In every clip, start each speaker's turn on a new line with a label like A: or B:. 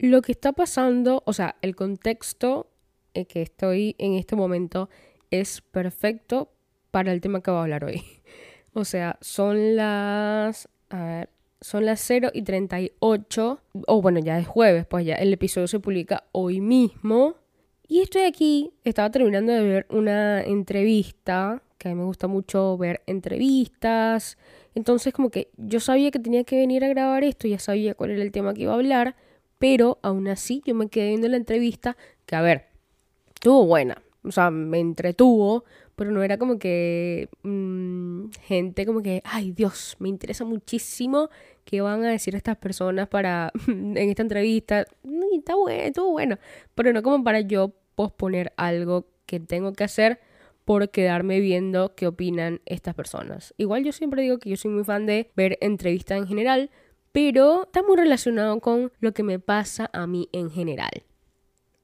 A: lo que está pasando, o sea, el contexto en que estoy en este momento es perfecto para el tema que voy a hablar hoy. O sea, son las... A ver, son las 0 y 38. O bueno, ya es jueves, pues ya el episodio se publica hoy mismo. Y estoy aquí, estaba terminando de ver una entrevista, que a mí me gusta mucho ver entrevistas. Entonces como que yo sabía que tenía que venir a grabar esto, ya sabía cuál era el tema que iba a hablar, pero aún así yo me quedé viendo la entrevista, que a ver, estuvo buena, o sea, me entretuvo, pero no era como que mm, gente como que, ay Dios, me interesa muchísimo qué van a decir estas personas para en esta entrevista. Y está bueno, estuvo bueno, pero no como para yo posponer algo que tengo que hacer por quedarme viendo qué opinan estas personas. Igual yo siempre digo que yo soy muy fan de ver entrevistas en general, pero está muy relacionado con lo que me pasa a mí en general.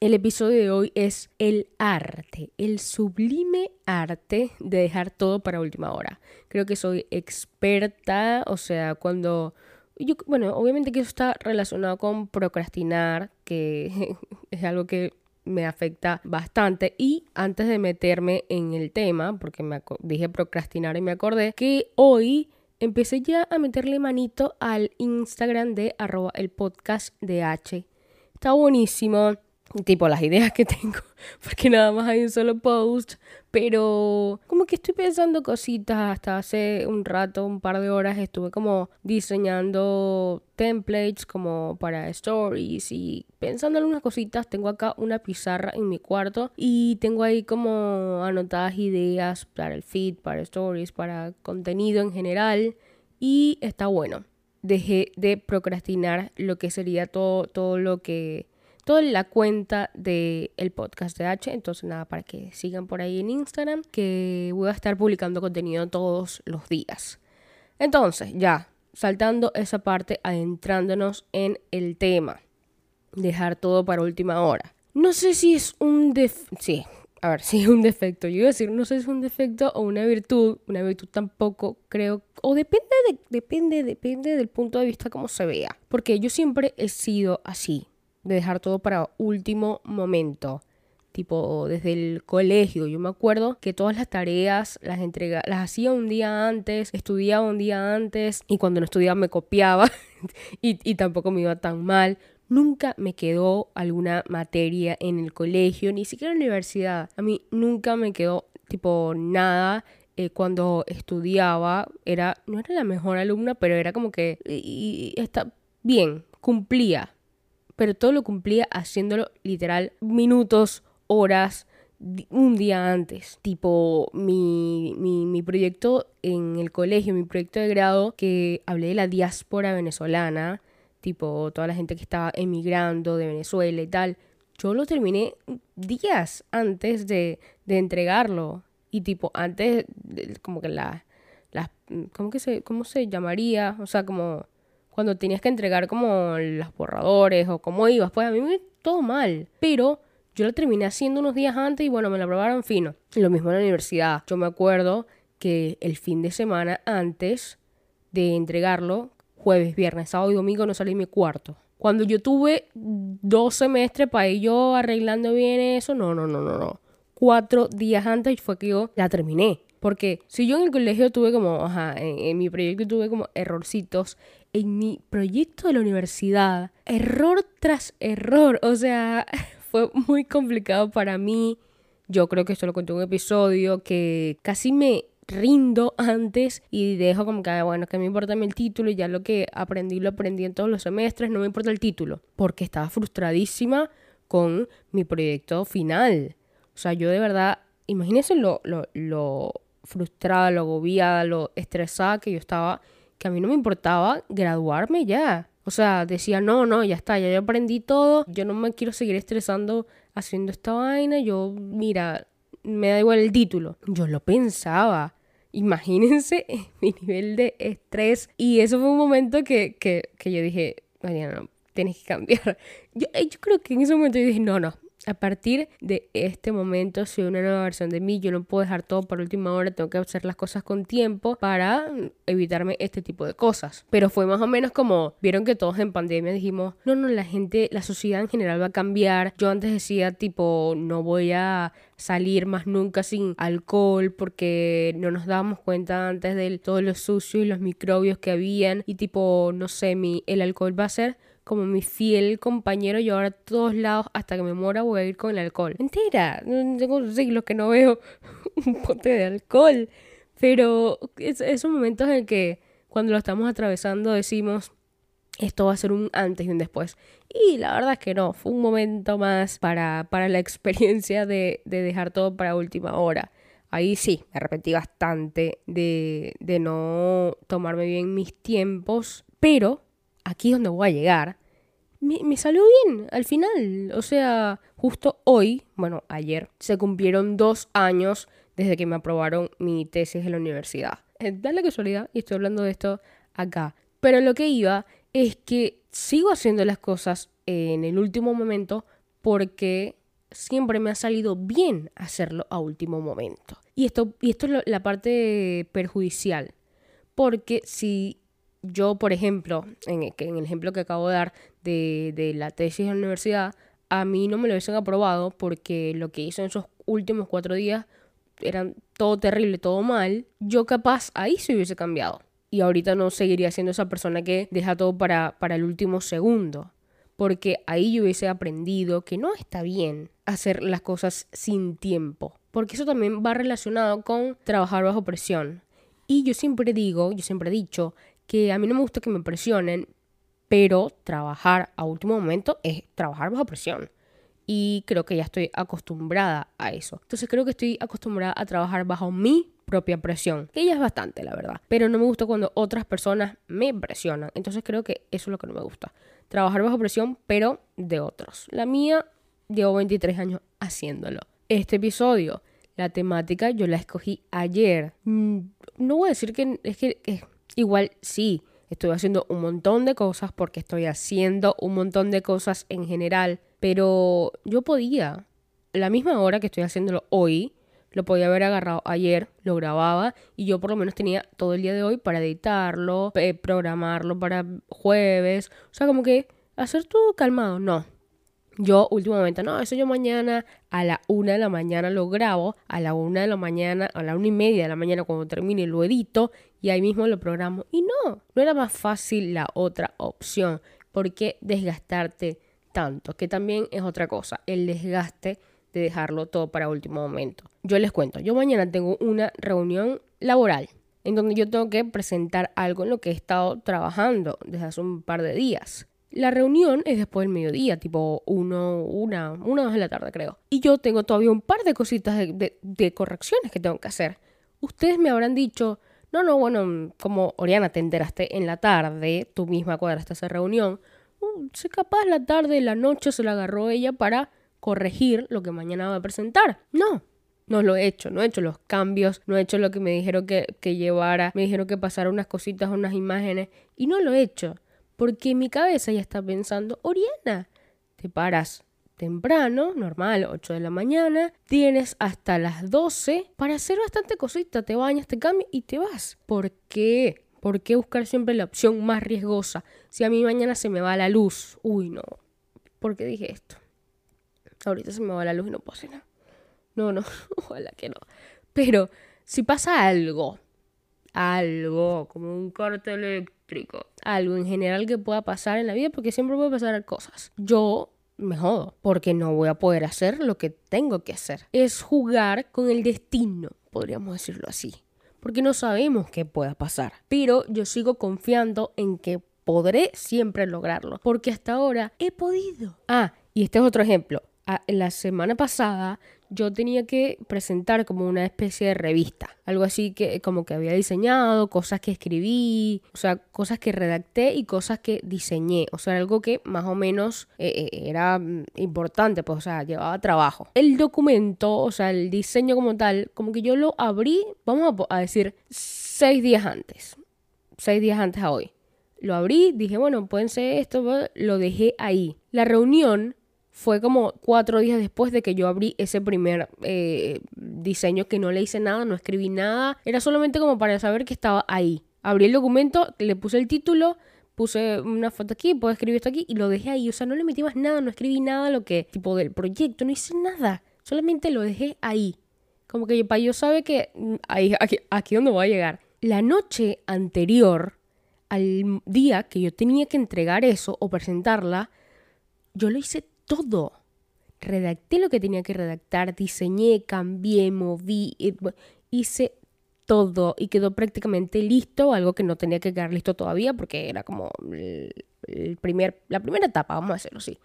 A: El episodio de hoy es el arte, el sublime arte de dejar todo para última hora. Creo que soy experta, o sea, cuando... Yo, bueno, obviamente que eso está relacionado con procrastinar, que es algo que me afecta bastante. Y antes de meterme en el tema, porque me dije procrastinar y me acordé que hoy empecé ya a meterle manito al Instagram de arroba el podcast de H. Está buenísimo tipo las ideas que tengo, porque nada más hay un solo post, pero como que estoy pensando cositas, hasta hace un rato, un par de horas estuve como diseñando templates como para stories y pensando en cositas, tengo acá una pizarra en mi cuarto y tengo ahí como anotadas ideas para el feed, para stories, para contenido en general y está bueno. Dejé de procrastinar lo que sería todo, todo lo que toda la cuenta del el podcast de H. Entonces, nada, para que sigan por ahí en Instagram, que voy a estar publicando contenido todos los días. Entonces, ya, saltando esa parte, adentrándonos en el tema. Dejar todo para última hora. No sé si es un defecto. Sí, a ver, es un defecto. Yo iba a decir, no sé si es un defecto o una virtud. Una virtud tampoco creo. O depende, de, depende, depende del punto de vista como se vea. Porque yo siempre he sido así de dejar todo para último momento. Tipo, desde el colegio, yo me acuerdo que todas las tareas las entrega, las hacía un día antes, estudiaba un día antes y cuando no estudiaba me copiaba y, y tampoco me iba tan mal. Nunca me quedó alguna materia en el colegio, ni siquiera en la universidad. A mí nunca me quedó tipo nada eh, cuando estudiaba era no era la mejor alumna pero era como que y, está bien cumplía pero todo lo cumplía haciéndolo literal minutos, horas, un día antes. Tipo, mi, mi, proyecto en el colegio, mi proyecto de grado, que hablé de la diáspora venezolana, tipo, toda la gente que estaba emigrando de Venezuela y tal. Yo lo terminé días antes de, de entregarlo. Y tipo, antes, como que la, las, ¿cómo que se, cómo se llamaría? O sea, como cuando tenías que entregar como los borradores o cómo ibas, pues a mí me todo mal, pero yo lo terminé haciendo unos días antes y bueno, me lo aprobaron fino. Lo mismo en la universidad. Yo me acuerdo que el fin de semana antes de entregarlo, jueves, viernes, sábado y domingo, no salí en mi cuarto. Cuando yo tuve dos semestres para ir yo arreglando bien eso, no, no, no, no, no. Cuatro días antes fue que yo la terminé. Porque si yo en el colegio tuve como, ajá, en mi proyecto tuve como errorcitos, en mi proyecto de la universidad, error tras error, o sea, fue muy complicado para mí. Yo creo que esto lo conté un episodio que casi me rindo antes y dejo como que, bueno, que me importa el título y ya lo que aprendí lo aprendí en todos los semestres, no me importa el título, porque estaba frustradísima con mi proyecto final. O sea, yo de verdad, imagínense lo, lo, lo frustrada, lo agobiada, lo estresada que yo estaba que a mí no me importaba graduarme ya. O sea, decía, no, no, ya está, ya yo aprendí todo, yo no me quiero seguir estresando haciendo esta vaina, yo, mira, me da igual el título. Yo lo pensaba. Imagínense mi nivel de estrés. Y eso fue un momento que, que, que yo dije, Mariana, no, tienes que cambiar. Yo, eh, yo creo que en ese momento yo dije, no, no, A partir de este momento soy una nueva versión de mí. Yo no puedo dejar todo para última hora. Tengo que hacer las cosas con tiempo para evitarme este tipo de cosas. Pero fue más o menos como vieron que todos en pandemia dijimos, no, no, la gente, la sociedad en general va a cambiar. Yo antes decía tipo, no voy a salir más nunca sin alcohol porque no nos dábamos cuenta antes de todo lo sucio y los microbios que habían y tipo, no sé, mi, el alcohol va a ser como mi fiel compañero ahora a todos lados hasta que me muera voy a ir con el alcohol. Mentira, tengo siglos que no veo un pote de alcohol. Pero es, esos momentos en que cuando lo estamos atravesando decimos, esto va a ser un antes y un después. Y la verdad es que no, fue un momento más para, para la experiencia de, de dejar todo para última hora. Ahí sí, me arrepentí bastante de, de no tomarme bien mis tiempos, pero aquí es donde voy a llegar, me, salió bien al final. O sea, justo hoy, bueno, ayer, se cumplieron dos años desde que me aprobaron mi tesis en la universidad. Eh, da la casualidad, y estoy hablando de esto acá. Pero lo que iba es que sigo haciendo las cosas en el último momento porque siempre me ha salido bien hacerlo a último momento. Y esto, y esto es la parte perjudicial. Porque si yo, por ejemplo, en el, en el ejemplo que acabo de dar de, de la tesis en la universidad, a mí no me lo hubiesen aprobado porque lo que hice en esos últimos cuatro días eran todo terrible, todo mal, yo capaz ahí se hubiese cambiado. Y ahorita no seguiría siendo esa persona que deja todo para, para el último segundo. Porque ahí yo hubiese aprendido que no está bien hacer las cosas sin tiempo. Porque eso también va relacionado con trabajar bajo presión. Y yo siempre digo, yo siempre he dicho que a mí no me gusta que me presionen, pero trabajar a último momento es trabajar bajo presión. Y creo que ya estoy acostumbrada a eso. Entonces creo que estoy acostumbrada a trabajar bajo mi propia presión, que ya es bastante, la verdad. Pero no me gusta cuando otras personas me presionan. Entonces creo que eso es lo que no me gusta. Trabajar bajo presión, pero de otros. La mía llevo 23 años haciéndolo. Este episodio, la temática, yo la escogí ayer. Mm, no voy a decir que es que... Igual sí, estoy haciendo un montón de cosas porque estoy haciendo un montón de cosas en general, pero yo podía, la misma hora que estoy haciéndolo hoy, lo podía haber agarrado ayer, lo grababa y yo por lo menos tenía todo el día de hoy para editarlo, eh, programarlo para jueves, o sea, como que hacer todo calmado, no. Yo últimamente, no, eso yo mañana a la una de la mañana lo grabo, a la una de la mañana, a la una y media de la mañana cuando termine lo edito y ahí mismo lo programo. Y no, no era más fácil la otra opción. ¿Por qué desgastarte tanto? Que también es otra cosa, el desgaste de dejarlo todo para último momento. Yo les cuento, yo mañana tengo una reunión laboral en donde yo tengo que presentar algo en lo que he estado trabajando desde hace un par de días. La reunión es después del mediodía, tipo uno, una, una, dos de la tarde creo. Y yo tengo todavía un par de cositas de, correcciones que tengo que hacer. Ustedes me habrán dicho, no, no, bueno, como Oriana te enteraste en la tarde, tú misma cuadraste esa reunión. Uh, sé capaz la tarde, la noche se la agarró ella para corregir lo que mañana va a presentar. No, no lo he hecho, no he hecho los cambios, no he hecho lo que me dijeron que, que llevara, me dijeron que pasara unas cositas, unas imágenes, y no lo he hecho porque mi cabeza ya está pensando, Oriana, te paras temprano, normal, 8 de la mañana, tienes hasta las 12 para hacer bastante cosita, te bañas, te cambias y te vas. ¿Por qué? ¿Por qué buscar siempre la opción más riesgosa? Si a mí mañana se me va la luz. Uy, no. ¿Por qué dije esto? Ahorita se me va la luz y no puedo hacer nada. No, no, ojalá que no. Pero si pasa algo, algo, como un corte eléctrico, algo en general que pueda pasar en la vida, porque siempre puede pasar cosas. Yo me jodo, porque no voy a poder hacer lo que tengo que hacer. Es jugar con el destino, podríamos decirlo así, porque no sabemos qué pueda pasar. Pero yo sigo confiando en que podré siempre lograrlo, porque hasta ahora he podido. Ah, y este es otro ejemplo. Ah, la semana pasada yo tenía que presentar como una especie de revista, algo así que como que había diseñado, cosas que escribí, o sea, cosas que redacté y cosas que diseñé, o sea, algo que más o menos eh, eh, era mm, importante, pues, o sea, llevaba trabajo. El documento, o sea, el diseño como tal, como que yo lo abrí, vamos a, decir, seis días antes, seis días antes a hoy. Lo abrí, dije, bueno, pueden ser esto, lo dejé ahí. La reunión fue como cuatro días después de que yo abrí ese primer eh, diseño que no le hice nada, no escribí nada, era solamente como para saber que estaba ahí. Abrí el documento, le puse el título, puse una foto aquí, puedo escribir esto aquí y lo dejé ahí. O sea, no le metí más nada, no escribí nada lo que, tipo del proyecto, no hice nada. Solamente lo dejé ahí. Como que para yo sabe que mm, ahí, aquí, aquí donde voy a llegar. La noche anterior al día que yo tenía que entregar eso o presentarla, yo lo hice todo. Redacté lo que tenía que redactar, diseñé, cambié, moví, hice todo y quedó prácticamente listo, algo que no tenía que quedar listo todavía porque era como el, primer, la primera etapa, vamos a hacerlo así.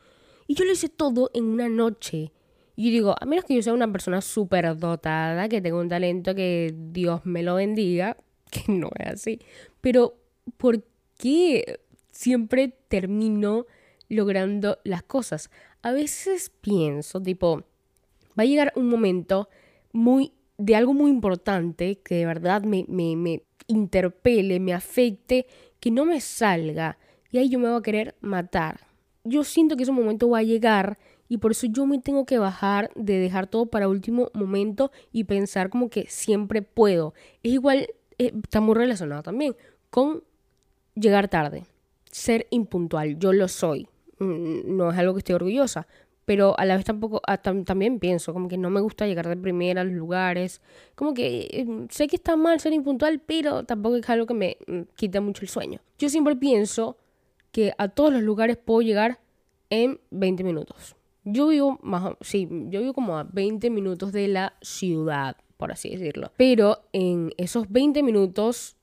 A: Y yo lo hice todo en una noche. Y digo, a menos que yo sea una persona súper dotada, que tenga un talento que Dios me lo bendiga, que no es así. Pero, ¿por qué siempre termino logrando las cosas? A veces pienso, tipo, va a llegar un momento muy de algo muy importante que de verdad me, me, me interpele, me afecte, que no me salga y ahí yo me voy a querer matar. Yo siento que ese momento va a llegar y por eso yo me tengo que bajar de dejar todo para último momento y pensar como que siempre puedo. Es igual, eh, está muy relacionado también con llegar tarde, ser impuntual. Yo lo soy. Mm, no es algo que esté orgullosa, pero a la vez tampoco ah, también pienso como que no me gusta llegar de primera a los lugares como que em, sé que está mal ser impuntual pero tampoco es algo que me mm, quita mucho el sueño. Yo siempre pienso que a todos los lugares puedo llegar en 20 minutos. Yo vivo más sí yo vivo como a 20 minutos de la ciudad por así decirlo pero en esos 20 minutos eh,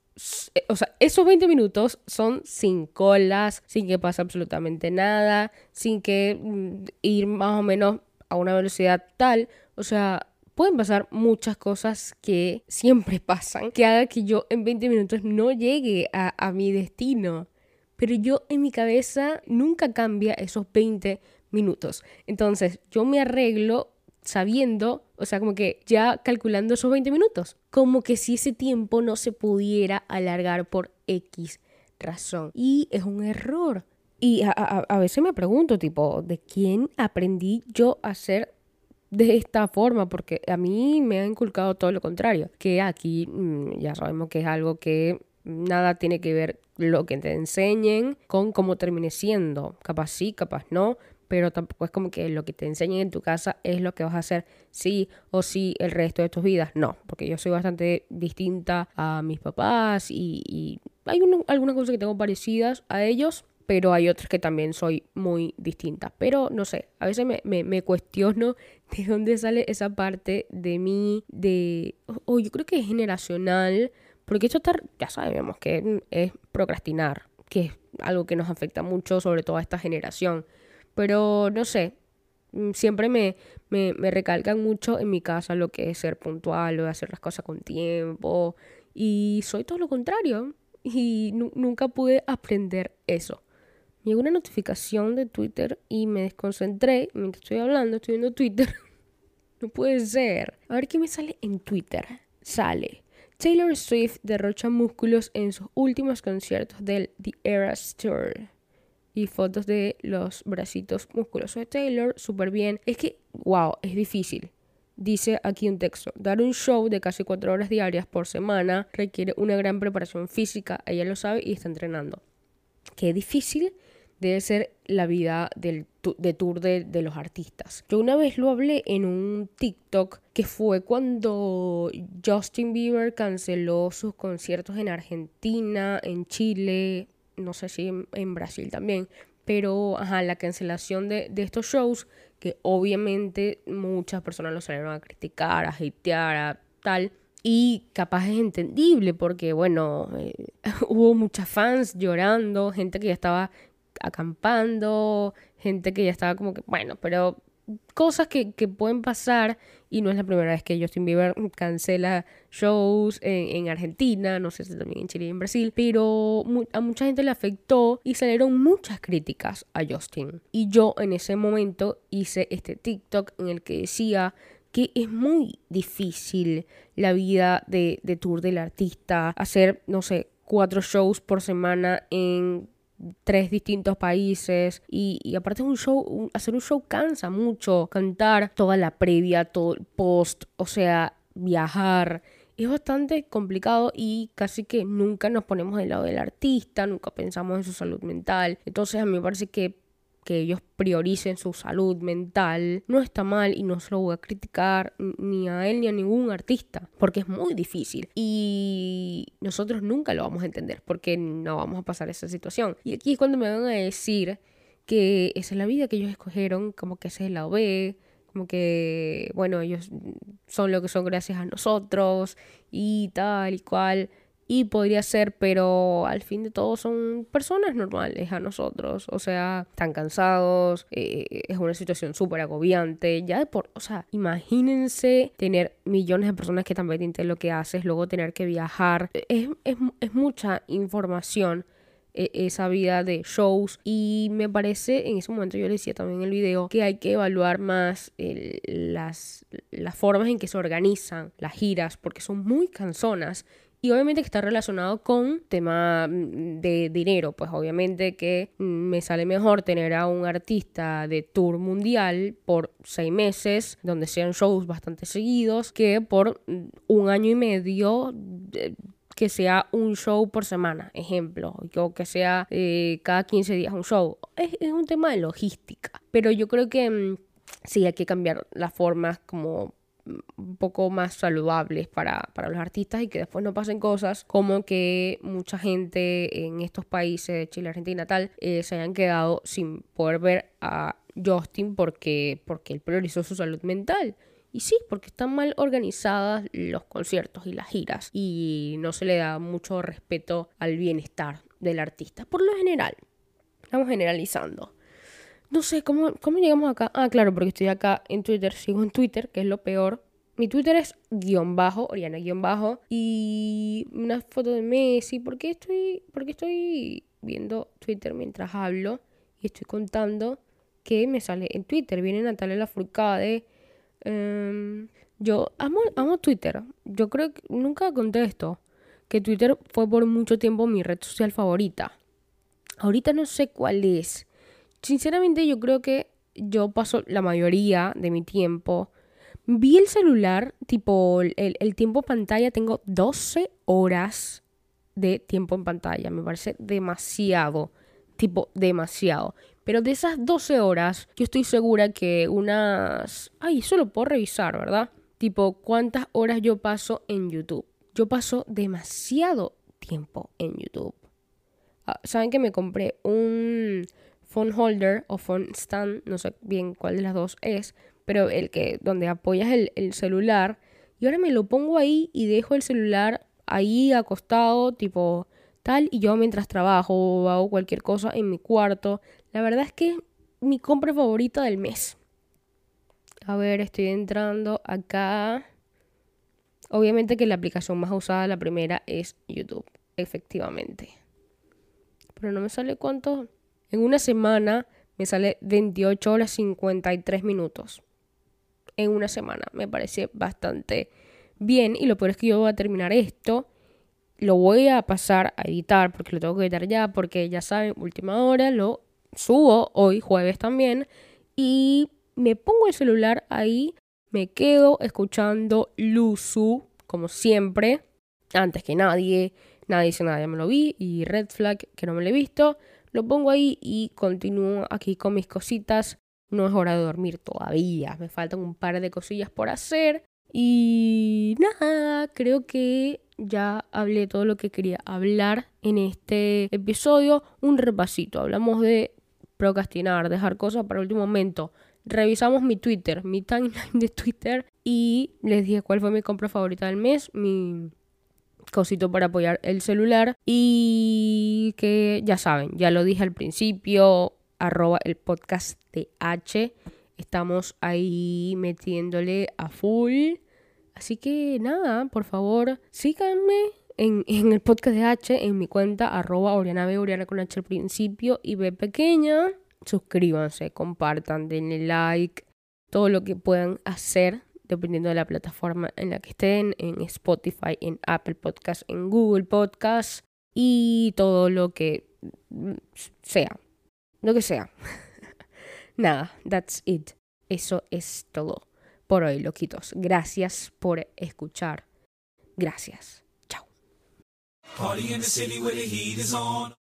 A: o sea, esos 20 minutos son sin colas, sin que pase absolutamente nada, sin que mm, ir más o menos a una velocidad tal. O sea, pueden pasar muchas cosas que siempre pasan, que haga que yo en 20 minutos no llegue a, a mi destino. Pero yo en mi cabeza nunca cambia esos 20 minutos. Entonces yo me arreglo sabiendo, o sea, como que ya calculando esos 20 minutos, como que si ese tiempo no se pudiera alargar por X razón. Y es un error. Y a, veces me pregunto, tipo, ¿de quién aprendí yo a hacer de esta forma? Porque a mí me ha inculcado todo lo contrario, que aquí mm, ya sabemos que es algo que nada tiene que ver lo que te enseñen con cómo termine siendo. Capaz sí, capaz no, pero tampoco es como que lo que te enseñen en tu casa es lo que vas a hacer sí o sí el resto de tus vidas. No, porque yo soy bastante distinta a mis papás y, hay algunas cosas que tengo parecidas a ellos, pero hay otras que también soy muy distinta. Pero no sé, a veces me, cuestiono de dónde sale esa parte de mí, de, o yo creo que es generacional, porque esto está, ya sabemos que es procrastinar, que es algo que nos afecta mucho, sobre todo a esta generación. Pero no sé, mm, siempre me, me, me, recalcan mucho en mi casa lo que es ser puntual, lo de hacer las cosas con tiempo. Y soy todo lo contrario. Y nunca pude aprender eso. Llegó una notificación de Twitter y me desconcentré mientras estoy hablando, estoy viendo Twitter. no puede ser. A ver qué me sale en Twitter. Sale. Taylor Swift derrocha músculos en sus últimos conciertos del The Eras Tour y fotos de los bracitos musculosos de Taylor, súper bien. Es que, wow, es difícil. Dice aquí un texto, dar un show de casi cuatro horas diarias por semana requiere una gran preparación física, ella lo sabe y está entrenando. Qué difícil debe ser la vida del de tour de, de, los artistas. Yo una vez lo hablé en un TikTok que fue cuando Justin Bieber canceló sus conciertos en Argentina, en Chile, no sé si en, Brasil también, pero ajá, la cancelación de, de, estos shows, que obviamente muchas personas lo salieron a criticar, a hatear, a tal, y capaz es entendible porque, bueno, eh, hubo muchas fans llorando, gente que ya estaba acampando, gente que ya estaba como que, bueno, pero cosas que, que, pueden pasar y no es la primera vez que Justin Bieber cancela shows en, Argentina, no sé si también en Chile y en Brasil, pero a mucha gente le afectó y salieron muchas críticas a Justin. Y yo en ese momento hice este TikTok en el que decía que es muy difícil la vida de, de tour del artista, hacer, no sé, cuatro shows por semana en tres distintos países y, y aparte un show, hacer un show cansa mucho, cantar toda la previa, todo el post, o sea, viajar. Es bastante complicado y casi que nunca nos ponemos del lado del artista, nunca pensamos en su salud mental. Entonces a mí me parece que que ellos prioricen su salud mental no está mal y no se lo voy a criticar ni a él ni a ningún artista porque es muy difícil. Y nosotros nunca lo vamos a entender porque no vamos a pasar esa situación. Y aquí es cuando me van a decir que esa es la vida que ellos escogieron como que ese es el lado B como que bueno ellos son lo que son gracias a nosotros y tal y cual y podría ser, pero al fin de todo son personas normales a nosotros, o sea, están cansados, eh, es una situación súper agobiante, ya de por, o sea, imagínense tener millones de personas que están pendientes de lo que haces, luego tener que viajar, es, es, es mucha información e, esa vida de shows y me parece en ese momento yo le decía también en el video que hay que evaluar más las, las formas en que se organizan las giras porque son muy cansonas y obviamente que está relacionado con tema mm, de dinero, pues obviamente que me sale mejor tener a un artista de tour mundial por seis meses, donde sean shows bastante seguidos, que por mm, un año y medio que sea un show por semana, ejemplo, o que sea eh, cada 15 días un show. Es, es, un tema de logística, pero yo creo que mm, sí hay que cambiar las formas como un poco más saludables para, los artistas y que después no pasen cosas como que mucha gente en estos países, Chile, Argentina, tal, eh, se hayan quedado sin poder ver a Justin porque, porque él priorizó su salud mental. Y sí, porque están mal organizadas los conciertos y las giras y no se le da mucho respeto al bienestar del artista, por lo general. Estamos generalizando. No sé, ¿cómo, ¿cómo llegamos acá? Ah, claro, porque estoy acá en Twitter, sigo en Twitter, que es lo peor. Mi Twitter es guion bajo, Oriana guion bajo, y una foto de Messi. ¿Por qué estoy, porque estoy viendo Twitter mientras hablo y estoy contando que me sale en Twitter? Viene Natalia Lafourcade. Um, yo amo, amo Twitter. Yo creo que nunca contesto que Twitter fue por mucho tiempo mi red social favorita. Ahorita no sé cuál es. Sinceramente yo creo que yo paso la mayoría de mi tiempo. Vi el celular, tipo el, el tiempo pantalla, tengo 12 horas de tiempo en pantalla. Me parece demasiado, tipo demasiado. Pero de esas 12 horas, yo estoy segura que unas... Ay, eso lo puedo revisar, ¿verdad? Tipo, ¿cuántas horas yo paso en YouTube? Yo paso demasiado tiempo en YouTube. Ah, Saben que me compré un phone holder o phone stand, no sé bien cuál de las dos es, pero el que donde apoyas el, el celular y ahora me lo pongo ahí y dejo el celular ahí acostado, tipo tal, y yo mientras trabajo o hago cualquier cosa en mi cuarto. La verdad es que es mi compra favorita del mes. A ver, estoy entrando acá. Obviamente que la aplicación más usada, la primera, es YouTube, efectivamente. Pero no me sale cuánto. En una semana me sale 28 horas 53 minutos. En una semana me parece bastante bien y lo peor es que yo voy a terminar esto. Lo voy a pasar a editar porque lo tengo que editar ya porque ya saben, última hora lo subo hoy jueves también y me pongo el celular ahí, me quedo escuchando Luzu como siempre, antes que nadie, nadie dice nada, ya me lo vi y Red Flag que no me lo he visto. Lo pongo ahí y continúo aquí con mis cositas. No es hora de dormir todavía. Me faltan un par de cosillas por hacer. Y nada, creo que ya hablé todo lo que quería hablar en este episodio. Un repasito. Hablamos de procrastinar, dejar cosas para el último momento. Revisamos mi Twitter, mi timeline de Twitter y les dije cuál fue mi compra favorita del mes, mi cosito para apoyar el celular y que ya saben, ya lo dije al principio, arroba el podcast de H. Estamos ahí metiéndole a full. Así que nada, por favor, síganme en, el podcast de H, en mi cuenta, arroba Oriana B, Oriana con H al principio y B pequeña. Suscríbanse, compartan, denle like, todo lo que puedan hacer dependiendo de la plataforma en la que estén, en Spotify, en Apple Podcast, en Google Podcasts y todo lo que sea. Lo que sea. Nada, that's it. Eso es todo por hoy, loquitos. Gracias por escuchar. Gracias. Chao.